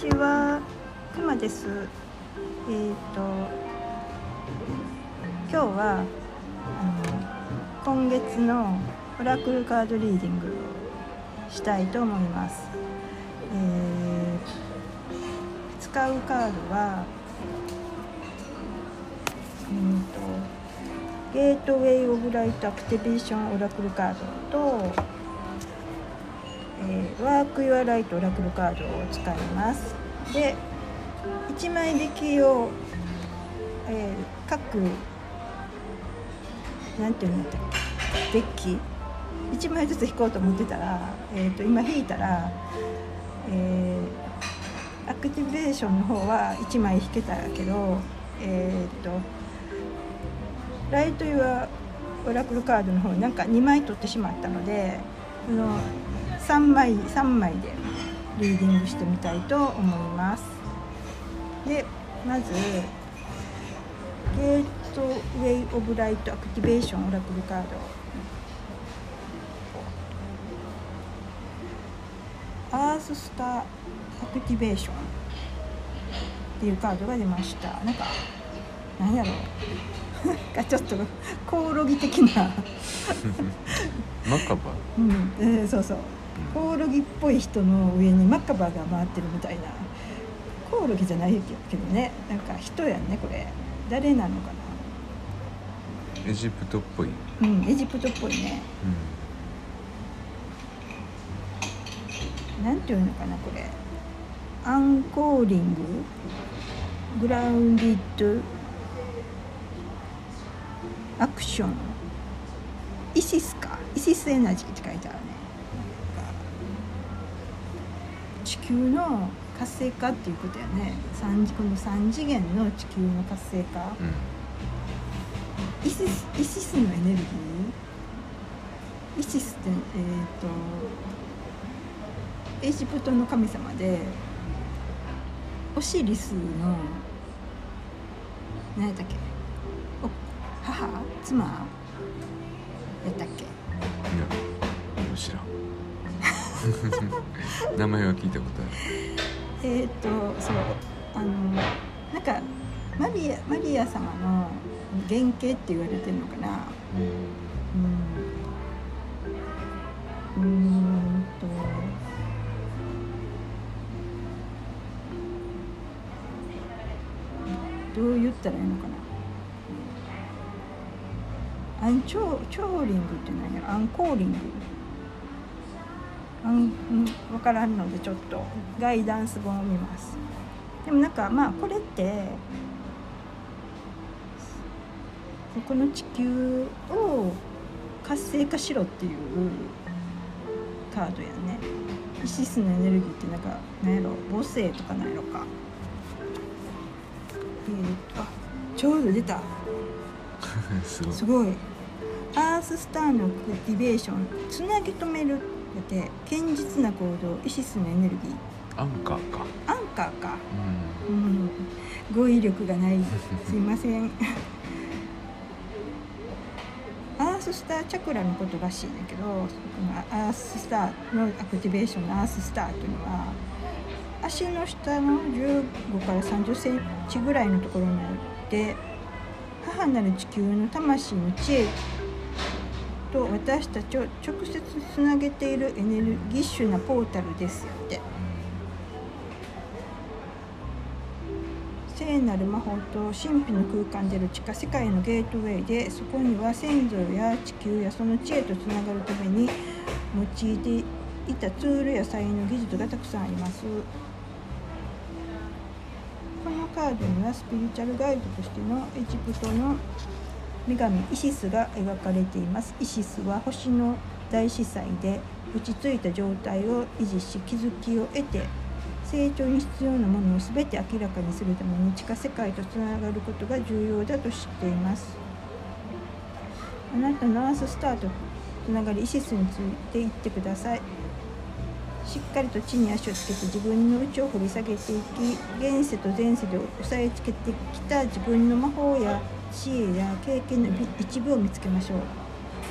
ちは、くまです。えっ、と今日は今月のオラクルカードリーディングをしたいと思います。えー使うカードは、うんと Gateway of Light Activation Oracle カードと、Work Your Light Oracle カードを使います。で1枚引きを、えー各なんていうんだったっけデッキ1枚ずつ引こうと思ってたら、えー、と今引いたら、えーアクティベーションの方は1枚引けたけどえっ、と Light Yourオラクルカードの方なんか2枚取ってしまったのでこの3枚3枚でリーディングしてみたいと思います。でまず Gateway of Light Activation Oracle カード。 Earth Star Activation っていうカードが出ました。なんかなんやろ。う なんかちょっとコオロギ的な。マカバ？うん、えーそうそうコオロギっぽい人の上にマカバが回ってるみたいな。コオロギじゃないけどね。なんか人やんねこれ。誰なのかエジプトっぽい、なうんエジプトっぽいね。なんていうのかなこれ。Anchoring？Grounded？Action？イシスか。イシス energy って書いてある地球の活性化っていうことやね。三次この3次元の地球の活性化。うん。イシスイシスのエネルギー？イシスってえっ、とエジプトの神様でオシリスの何やったっけ？お母？妻？やったっけ？いや知らん 名前は聞いたことある。えっ、とそうあのなんかマリアマリア様の原型って言われてるのかな。うん。うーんと。どう言ったらいいのかな。アンチョチョーリングって何やろ。アンコーリングアン、うん、分からんのでちょっと。ガイダンス本を見ます。でもなんかまあこれってこの地球を活性化しろっていうカードやね。イシスのエネルギーってなんか何やろ？母星とかなんやろか。えーとあちょうど出た。すごい。すごい。アーススターのアクティベーション。つなぎ止めるって堅実な行動イシスのエネルギー。アンカーか。アンカーか。うん。うん。語彙力がない。すいません。Earth Star チャクラのことらしいんだけどこの Earth Star の activation の Earth Star というのは足の下の15から30センチぐらいのところにあって母なる地球の魂の知恵と私たちを直接つなげているエネルギッシュなポータルですって。聖なる魔法と神秘の空間である地下世界のゲートウェイでそこには先祖や地球やその知恵とつながるために用いていたツールや才能技術がたくさんありますこのカードにはスピリチュアルガイドとしてのエジプトの女神イシスが描かれています。イシスは星の大司祭で落ち着いた状態を維持し気づきを得て成長に必要なものを全て明らかにするために地下世界とつながることが重要だと知っています。あなたのアーススターとつながりイシスについていってください。しっかりと地に足をつけて自分の内を掘り下げていき現世と前世で押さえつけてきた自分の魔法や知恵や経験の一部を見つけましょう。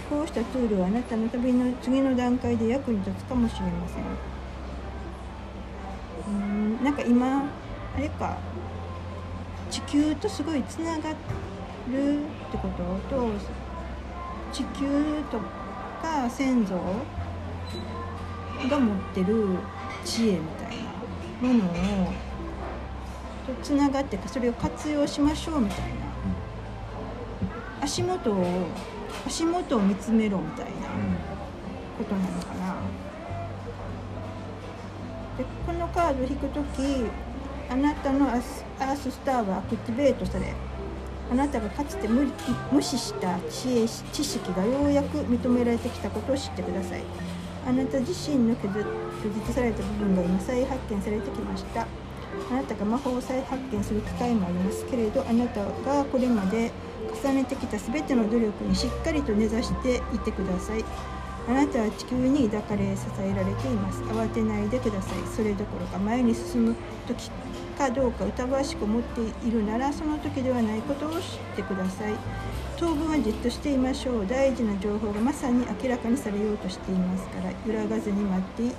こうしたツールはあなたの旅の次の段階で役に立つかもしれません。うんなんか今あれか。地球とすごいつながるってことと地球とか先祖が持ってる知恵みたいなものをつながってそれを活用しましょうみたいな。足元を足元を見つめろみたいなことなのかな。でこのカードを引く時あなたのアースアーススターはアクティベートされあなたがかつて無無視した知恵知識がようやく認められてきたことを知ってください。あなた自身の拒絶された部分が今再発見されてきました。あなたが魔法を再発見する機会もありますけれどあなたがこれまで重ねてきた全ての努力にしっかりと根ざしていてください。あなたは地球に抱かれ支えられています。慌てないでください。それどころか前に進む時かどうか疑わしく思っているならその時ではないことを知ってください。当分はじっとしていましょう。大事な情報がまさに明らかにされようとしていますから揺らがずに待っ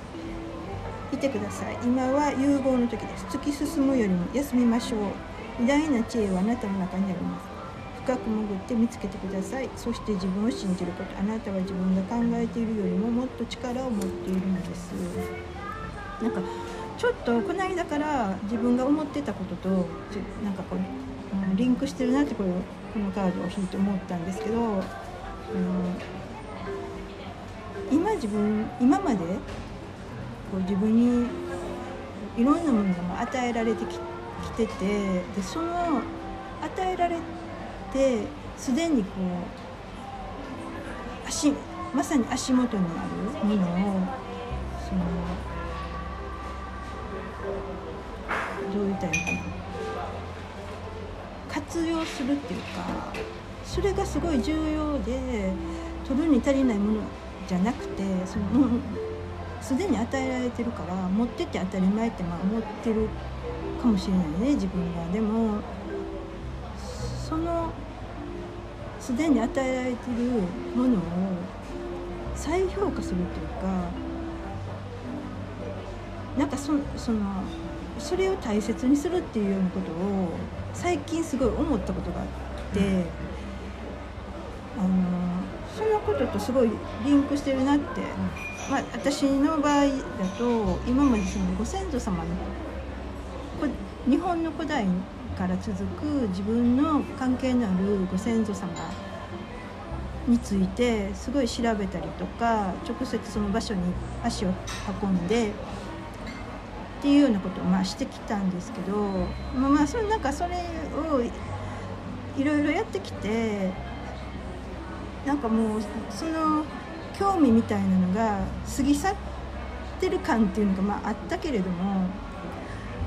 ていてください。今は融合の時です。突き進むよりも休みましょう。偉大な知恵はあなたの中にあります。深く潜って見つけてください。そして自分を信じること。あなたは自分が考えているよりももっと力を持っているのです。なんかちょっとこの間から自分が思ってたこととなんかこう、リンクしてるなってこれこのカードを引いて思ったんですけど、うん、今自分今までこう自分にいろんなものが与えられてきててでその与えられてすでにこう足まさに足元にあるものをそのどう言ったらいいかな活用するっていうかそれがすごい重要で取るに足りないものじゃなくてそのすでに与えられてるから持ってて当たり前ってまあ思ってるかもしれないね自分が。でもすでに与えられてるものを再評価するっていうかなんかそそのそれを大切にするっていうようなことを最近すごい思ったことがあって、あのそのこととすごいリンクしてるなって、まあ、私の場合だと今までそのご先祖様の日本の古代から続く自分の関係のあるご先祖様についてすごい調べたりとか直接その場所に足を運んでっていうようなことをまあしてきたんですけどまあまあそれなんかそれをいろいろやってきてなんかもうその興味みたいなのが過ぎ去ってる感っていうのがまああったけれども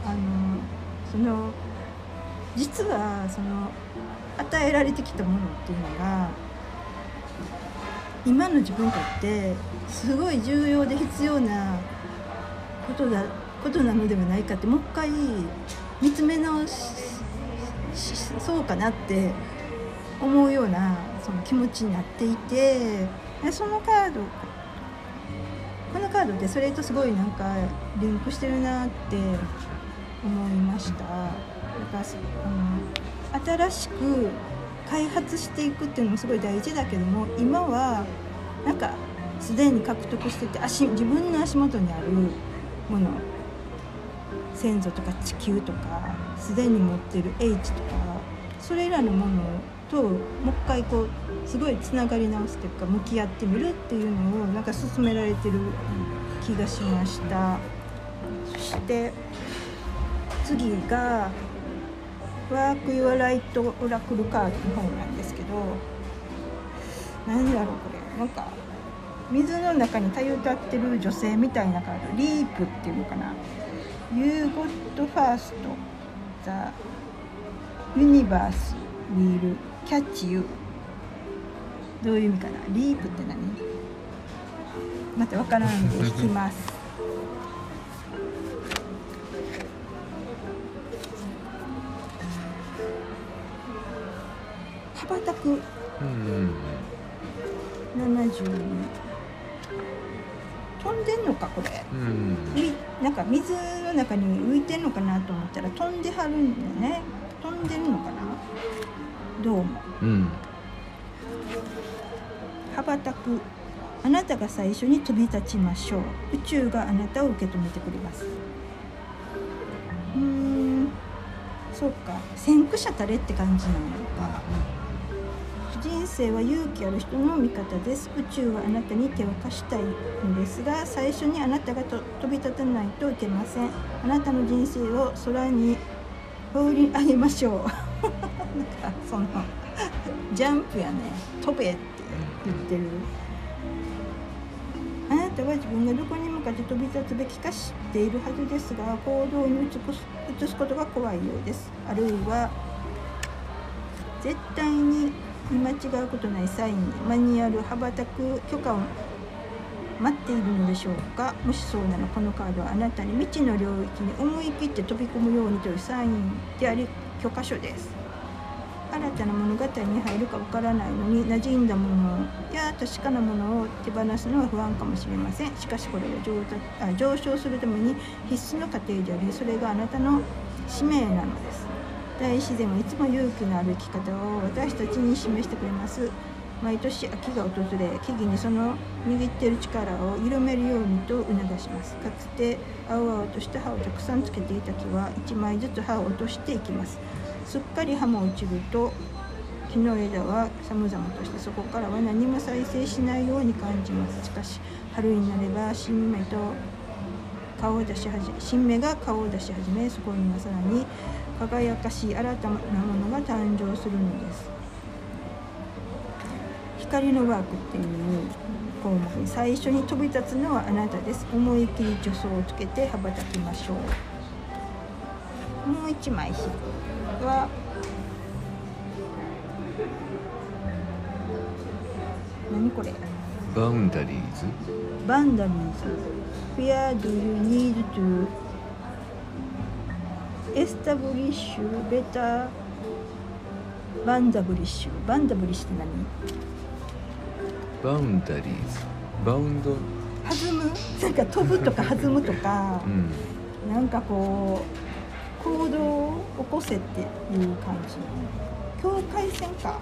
あのその実はその与えられてきたものっていうのが今の自分にとってすごい重要で必要なことだことなのではないかってもう一回見つめ直しそうかなって思うようなその気持ちになっていてそのカードこのカードってそれとすごいなんかリンクしてるなって思いました。だからあの新しく開発していくっていうのもすごい大事だけども今はなんかすでに獲得してて足自分の足元にあるもの。先祖とか地球とかすでに持ってる H とかそれらのものともう一回こうすごいつながり直すというか向き合ってみるっていうのをなんか進められてる気がしました。そして次がワーク・ユア・ライト・オラクルカードの本なんですけど何だろうこれ。なんか水の中にたゆたってる女性みたいなカード。リープっていうのかな。You got first the universe will catch you どういう意味かな。リープって何？待って分からんで引きます。うん、72飛んでんのかこれ。うなんか水の中に浮いてんのかなと思ったら飛んではるんだよね。飛んでるのかな。どうもう？ん。羽ばたく。あなたが最初に飛び立ちましょう。宇宙があなたを受け止めてくれます。うーん。そうか。先駆者たれって感じなのか人生は勇気ある人の味方です。宇宙はあなたに手を貸したいのですが最初にあなたがと飛び立たないといけません。あなたの人生を空に放り上げましょう。なんかそのジャンプやね。飛べって言ってる。あなたは自分がどこに向かって飛び立つべきか知っているはずですが行動に移す移すことが怖いようです。あるいは絶対に見間違うことないサインにマニュアル羽ばたく許可を待っているのでしょうか？もしそうならこのカードはあなたに未知の領域に思い切って飛び込むようにというサインであり許可書です。新たな物語に入るかわからないのに馴染んだものや確かなものを手放すのは不安かもしれません。しかしこれは上達あ上昇するために必須の過程でありそれがあなたの使命なのです。大自然はいつも勇気のある生き方を私たちに示してくれます。毎年秋が訪れ木々にその握っている力を緩めるようにと促します。かつて青々とした葉をたくさんつけていた木は1枚ずつ葉を落としていきます。すっかり葉も落ちると木の枝は寒々としてそこからは何も再生しないように感じます。しかし春になれば新芽と顔を出し始め新芽が顔を出し始めそこにはさらに輝かしい新たなものが誕生するのです。光のワークっていう項目に最初に飛び立つのはあなたです。思い切り助走をつけて羽ばたきましょう。もう一枚は何これ？バウンダリーズバンダリーズ Where do you need to establish better バンダブリッシュ。バンダブリッシュって何？ Boundaries。バウンド。弾む？なんか飛ぶとか弾むとか。うん。なんかこう行動を起こせっていう感じ。境界線か。あ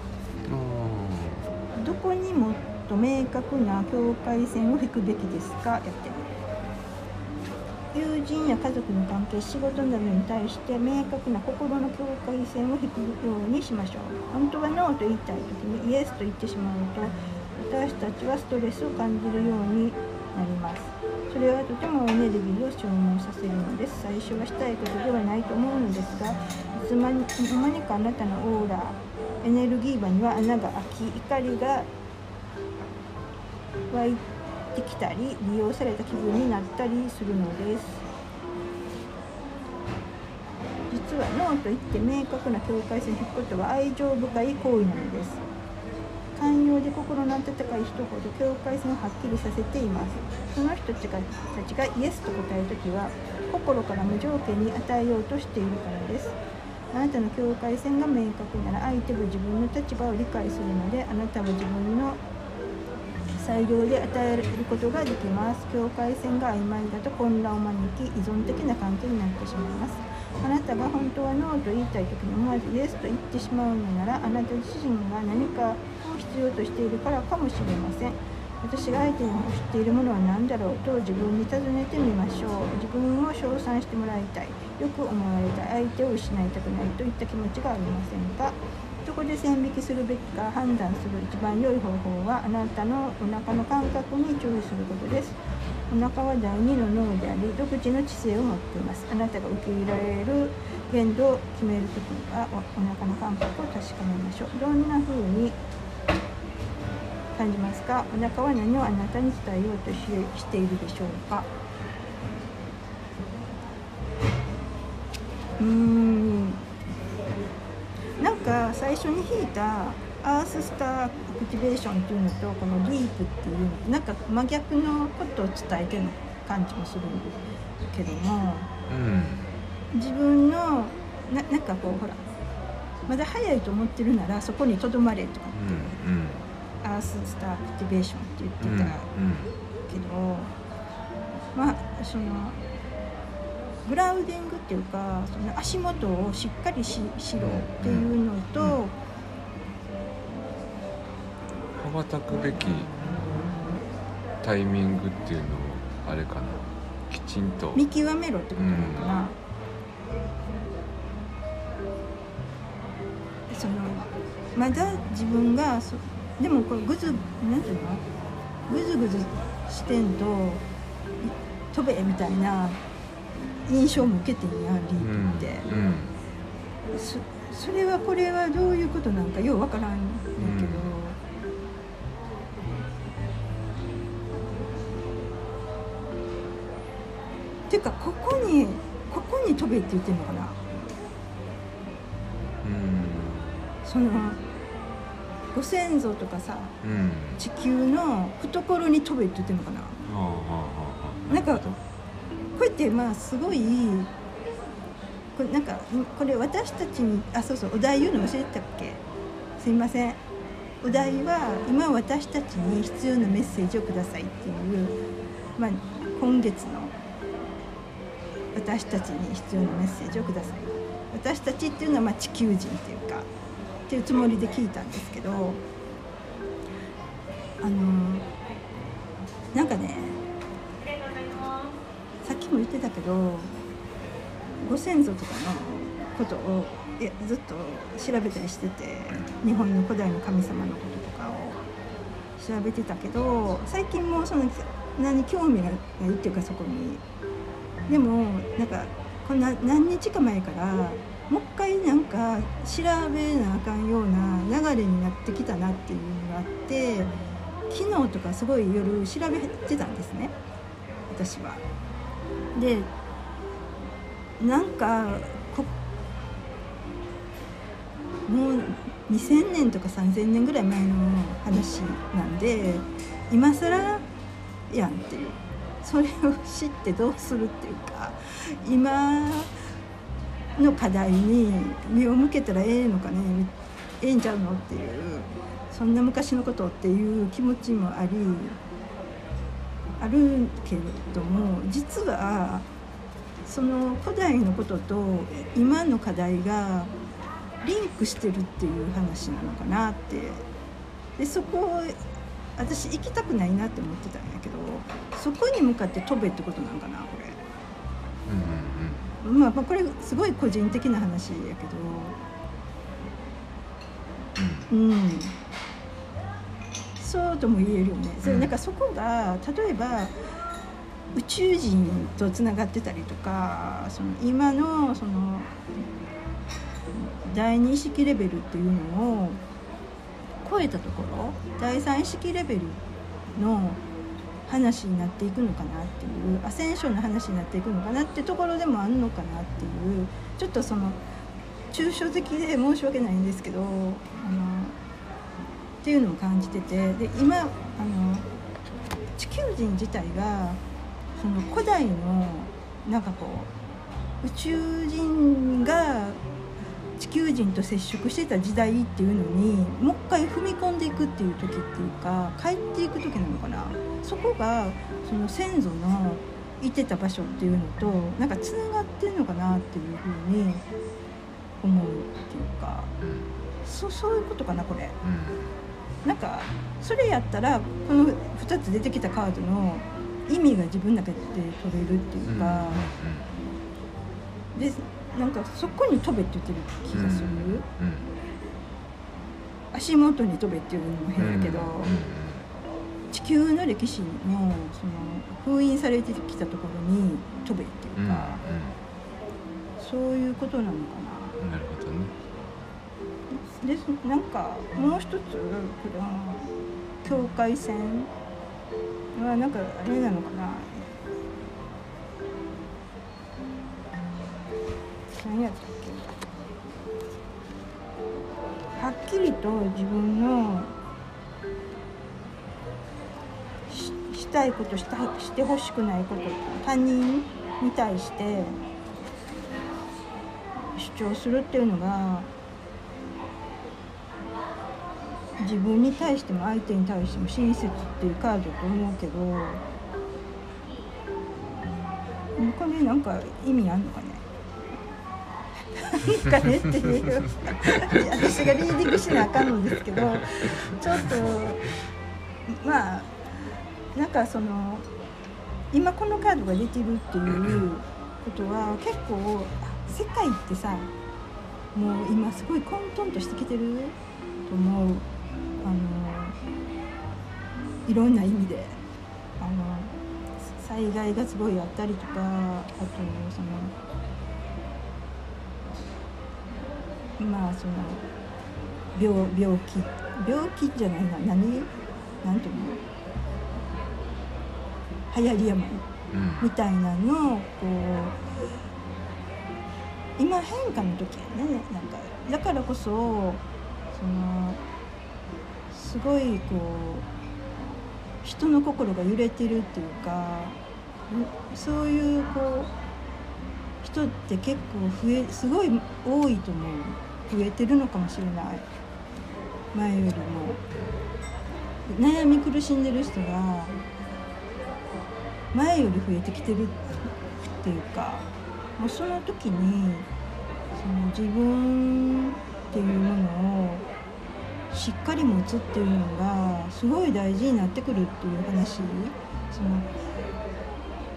どこにもっと明確な境界線を引くべきですか？やって友人や家族の関係仕事などに対して明確な心の境界線を引くようにしましょう本当はノーと言いたい時にイエスと言ってしまうと私たちはストレスを感じるようになりますそれはとてもエネルギーを消耗させるのです最初はしたいことではないと思うのですがいつまにいつまにかあなたのオーラエネルギー場には穴が開き怒りが湧いてきたり利用された気分になったりするのです。実はノーと言って明確な境界線を引くことは愛情深い行為なのです。寛容で心の温かい人ほど境界線をはっきりさせています。その人たちがイエスと答えるときは心から無条件に与えようとしているからです。あなたの境界線が明確なら相手も自分の立場を理解するのであなたは自分の裁量で与えることができます。境界線が曖昧だと混乱を招き依存的な関係になってしまいます。あなたが本当はノーと言いたい時に思わずイエスと言ってしまうのならあなた自身が何かを必要としているからかもしれません。私が相手に欲しているものは何だろう。と自分に尋ねてみましょう。自分を称賛してもらいたい。よく思われたい。相手を失いたくないといった気持ちがありませんか？どこで線引きするべきか判断する一番良い方法はあなたのお腹の感覚に注意することです。お腹は第二の脳であり独自の知性を持っています。あなたが受け入れられる限度を決めるときにはお腹の感覚を確かめましょう。どんな風に感じますか？お腹は何をあなたに伝えようとししているでしょうか？うーん。なんか最初に引いた Earth Star Activation っていうのとこの Leap っていうのってなんか真逆のことを伝えてる感じもするんですけどもうん。自分のななんかこうほらまだ早いと思ってるならそこにとどまれとかうんうん。 Earth Star Activation って言ってうんたけど、まあそのグラウディングっていうかその足元をしっかりししろっていうのと、うん羽ばたくべきタイミングっていうのをあれかな。きちんと。見極めろってことなのかな、そのまだ自分がそでもこれグズなんていうの？グズグズしてんとい飛べみたいな印象も受けてんやリープって、うんうん。そそれはこれはどういうことなんかようわからんねんけど、ていうかここにここに飛べって言ってんのかな？うん。そのご先祖とかさうん。地球の懐に飛べって言ってんのかな？はあはあはあなんかってまあすごいこれなんかこれ私たちにあそうそうお題言うの忘れてたっけ？すいません。お題は今私たちに必要なメッセージをくださいっていう、まあ、今月の私たちに必要なメッセージをください。私たちっていうのはまあ地球人っていうかっていうつもりで聞いたんですけどあのなんかねも言ってたけどご先祖とかのことをいやずっと調べたりしてて日本の古代の神様のこととかを調べてたけど最近もその何興味がないっていうかそこにでもなんかこんな何日か前からもう一回なんか調べなあかんような流れになってきたなっていうのがあって昨日とかすごい夜調べてたんですね私は。でなんかこもう2000年とか3000年ぐらい前の話なんで今更やんっていう。それを知ってどうするっていうか今の課題に目を向けたらええのかねええんちゃうのっていうそんな昔のことっていう気持ちもありあるけれども実はその古代のことと今の課題がリンクしてるっていう話なのかなって。でそこを私行きたくないなって思ってたんやけどそこに向かって飛べってことなんかなこうんうんれまあまあこれすごい個人的な話やけど。うんそうとも言えるよね、それうんなんかそこが例えば宇宙人とつながってたりとかその今のその第二意識レベルっていうのを超えたところ第三意識レベルの話になっていくのかなっていうアセンションの話になっていくのかなってところでもあるのかなっていうちょっとその抽象的で申し訳ないんですけどあのっていうのを感じててで今あの地球人自体がその古代のなんかこう宇宙人が地球人と接触してた時代っていうのにもう一回踏み込んでいくっていう時っていうか帰っていく時なのかな。そこがその先祖のいてた場所っていうのとなんかつながってんのかなっていうふうに思うっていうか。そそういうことかなこれ。なんかそれやったらこの2つ出てきたカードの意味が自分の中で取れるっていうか、でなんかそこに飛べって言ってる気がする、足元に飛べっていうのも変やけど、地球の歴史のその封印されてきたところに飛べっていうか、そういうことなのかな。なるほどねでなんかもう一つ境界線はなんかあれなのかな。何やったっけ。はっきりと自分のししたいことしたしてほしくないこと他人に対して主張するっていうのが自分に対しても相手に対しても親切っていうカードと思うけどうんこれなんか意味あんのかね？かねっていう。私がリーディングしなあかんのですけどちょっとまあなんかその今このカードが出てるっていうことは結構世界ってさもう今すごい混沌としてきてると思う。いろんな意味であの災害がすごいあったりとかあとそのまあその病病気病気じゃないな何なんていうの？流行り病うん。みたいなのをこう今変化の時やねなんか。だからこそそのすごいこう人の心が揺れてるっていうかそういうこう人って結構増えすごい多いと思う。増えてるのかもしれない。前よりも。悩み苦しんでる人が前より増えてきてるっていうかもうその時にその自分っていうものをしっかり持つっていうのがすごい大事になってくるっていう話。その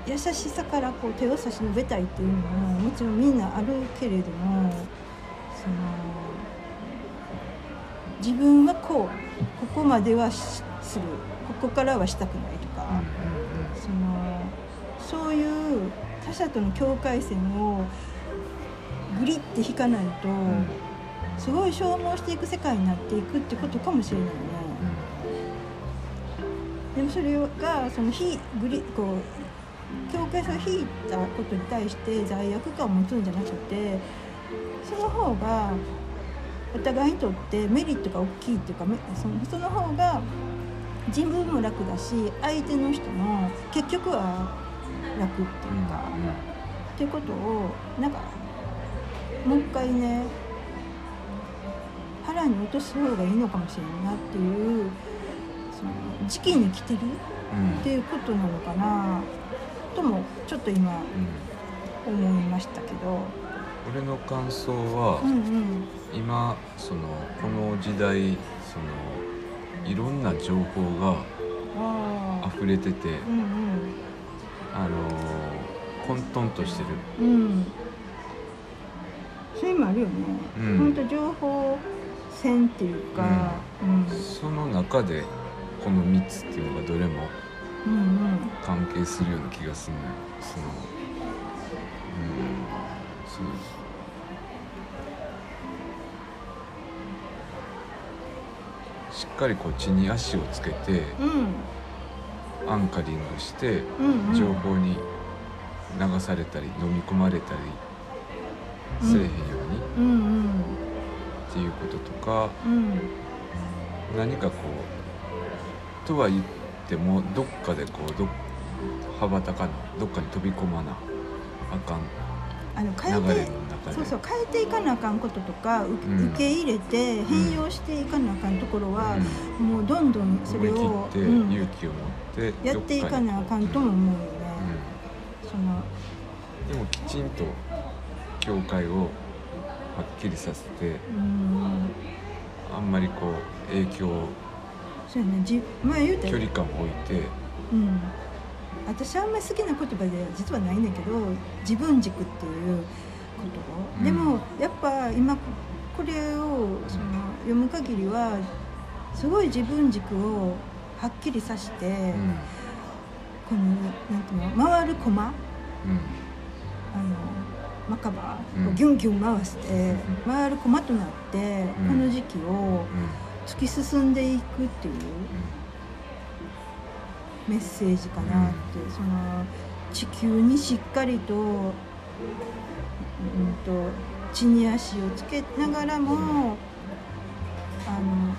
優しさからこう手を差し伸べたいっていうのももちろんみんなあるけれどもその自分はこうここまではしする。ここからはしたくないとか。そのそういう他者との境界線をグリッて引かないと、すごい消耗していく世界になっていくってことかもしれないね。でもそれがその非グリこう境界線を引いたことに対して罪悪感を持つんじゃなくてその方がお互いにとってメリットが大きいっていうかめそのその方が自分も楽だし相手の人も結局は楽っていうか、っていうことをなんかもう一回ね腹に落とす方がいいのかもしれないなっていうその時期に来てるっていうことなのかな。ともちょっと今思いましたけど。俺の感想は、うんうん。今そのこの時代そのいろんな情報が溢れてて、うんあの混沌としてる、うん。うんそういうのもあるよね、うん。ほんと情報戦っていうか、うん。その中でこの3つっていうのがどれもうんうん。関係するような気がするのよ。そのうん。そう。しっかりこう地に足をつけてうん。アンカリングしてうんうん。情報に流されたり飲み込まれたりせえへんように。うんうんっていうこととかうん。何かこうとは言ってもどっかでこうど羽ばたかなどっかに飛び込まなあかんあの変流れえての中で。そうそう変えていかなあかんこととかううん。受け入れて変容していかなあかんところは、うもうどんどんそんれを、勇気を持ってやっていかなあかんとも思うよね、そのうんでもきちんと境界をはっきりさせてうん。あんまりこう影響そうやね。じ前言うたよ距離感を置いて。うん。私あんまり好きな言葉で実はないんだけど自分軸っていうこと、うん。でもやっぱ今これをその読む限りはすごい自分軸をはっきりさして、うん。このなんていうの回る駒あのうんマカバをギュンギュン回して、回る駒となって、うん。この時期をうん。突き進んでいくっていうメッセージかなって、その地球にしっかりと,、うん、と地に足をつけながらもあの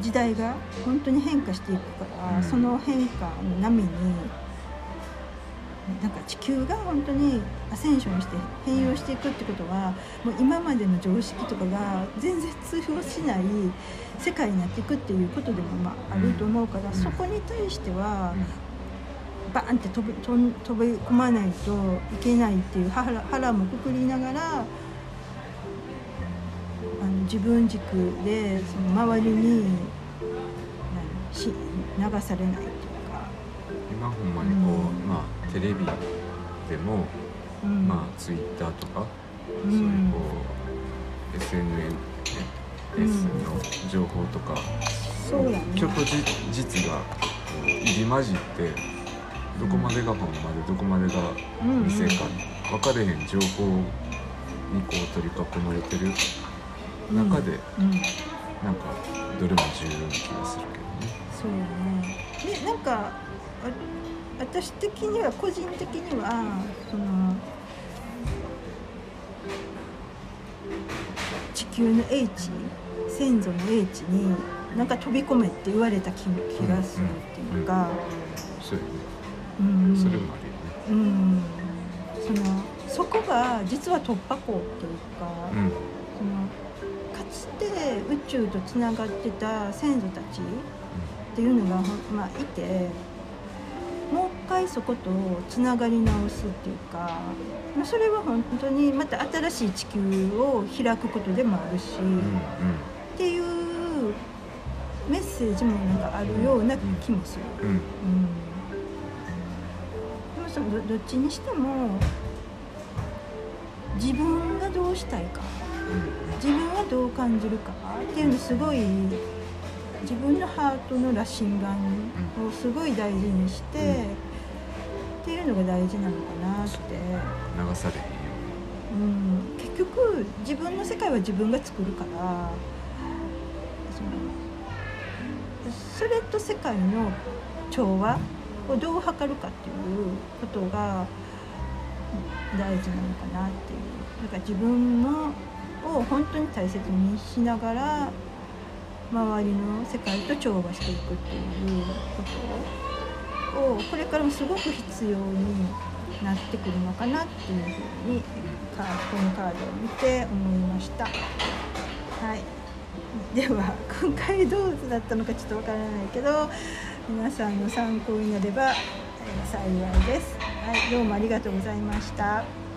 時代が本当に変化していくから、うん。その変化の波になんか地球が本当にアセンションして変容していくってことはもう今までの常識とかが全然通用しない世界になっていくっていうことでもまああると思うから、うん。そこに対してはバーンって飛び飛び込まないといけないっていう腹腹もくくりながらあの自分軸でその周りに何し流されないっていうか、今ほんまにこう、うん。まあテレビでも、うん。まあツイッターとか、うん。そういうこう SNS の情報とか、そうやね。虚虚実がこう入り混じってどこまでが本までどこまでがうん見せか分かれへん情報にこう取り囲まれてる中で、うん、なんかどれも重要な気がするけどね。そうね。でなんかあ私的には個人的にはその地球の英知先祖の英知になんか飛び込めって言われた気気がするっていうか、そうよね。うん。それもあるよね。うん。そのそこが実は突破口っていうか、うん。そのかつて宇宙とつながってた先祖たちっていうのがまあ、いて回そことつながり直すっていうか、まあ、それは本当にまた新しい地球を開くことでもあるし、っていうメッセージもなんかあるような気もする。うん。うん。うんでもそのどどっちにしても自分がどうしたいか自分はどう感じるかっていうのすごい自分のハートの羅針盤をすごい大事にして、うんっていう。のが大事なのかなって、流されへんようん、結局自分の世界は自分が作るから。それと世界の調和をどう図るかっていうことが大事なのかなっていうだから自分のを本当に大切にしながら周りの世界と調和していくっていうこと。ををこれからもすごく必要になってくるのかなっていうふうにカーこのカードを見て思いました。はいでは今回どうだったのかちょっとわからないけど皆さんの参考になれば幸いです。はい、どうもありがとうございました。